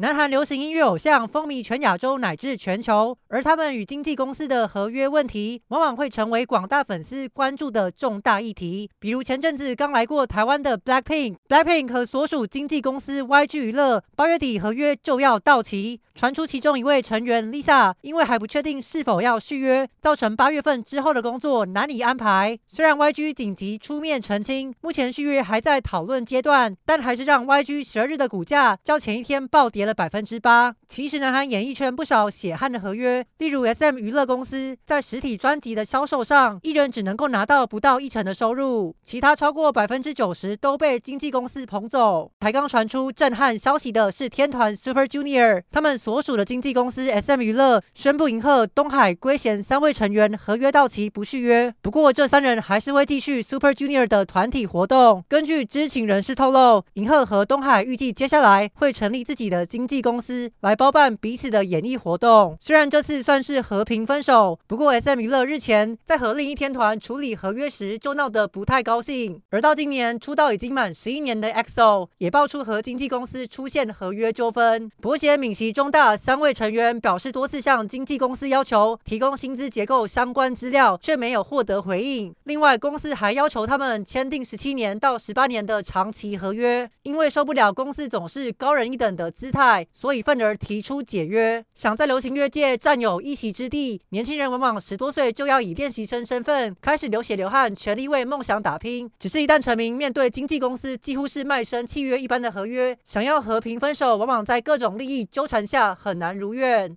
南韩流行音乐偶像风靡全亚洲乃至全球，而他们与经纪公司的合约问题，往往会成为广大粉丝关注的重大议题。比如前阵子刚来过台湾的 Blackpink，Blackpink 和所属经纪公司 YG 娱乐八月底合约就要到期，传出其中一位成员 Lisa 因为还不确定是否要续约，造成八月份之后的工作难以安排。虽然 YG 紧急出面澄清，目前续约还在讨论阶段，但还是让 YG 十二日的股价较前一天暴跌了百分之八。其实，南韩演艺圈不少血汗的合约，例如 SM 娱乐公司在实体专辑的销售上，艺人只能够拿到不到一成的收入，其他超过百分之九十都被经纪公司捧走。才刚传出震撼消息的是，天团 Super Junior 他们所属的经纪公司 SM 娱乐宣布，银赫、东海、圭贤三位成员合约到期不续约。不过，这三人还是会继续 Super Junior 的团体活动。根据知情人士透露，银赫和东海预计接下来会成立自己的经经纪公司来包办彼此的演艺活动。虽然这次算是和平分手，不过 SM 娱乐日前在和另一天团处理合约时就闹得不太高兴。而到今年出道已经满十一年的 EXO 也爆出和经纪公司出现合约纠纷。伯贤、闵熙、中大三位成员表示多次向经纪公司要求提供薪资结构相关资料，却没有获得回应。另外，公司还要求他们签订十七年到十八年的长期合约，因为受不了公司总是高人一等的姿态，所以愤而提出解约。想在流行乐界占有一席之地，年轻人往往十多岁就要以练习生身份开始流血流汗，全力为梦想打拼。只是，一旦成名，面对经纪公司几乎是卖身契约一般的合约，想要和平分手，往往在各种利益纠缠下很难如愿。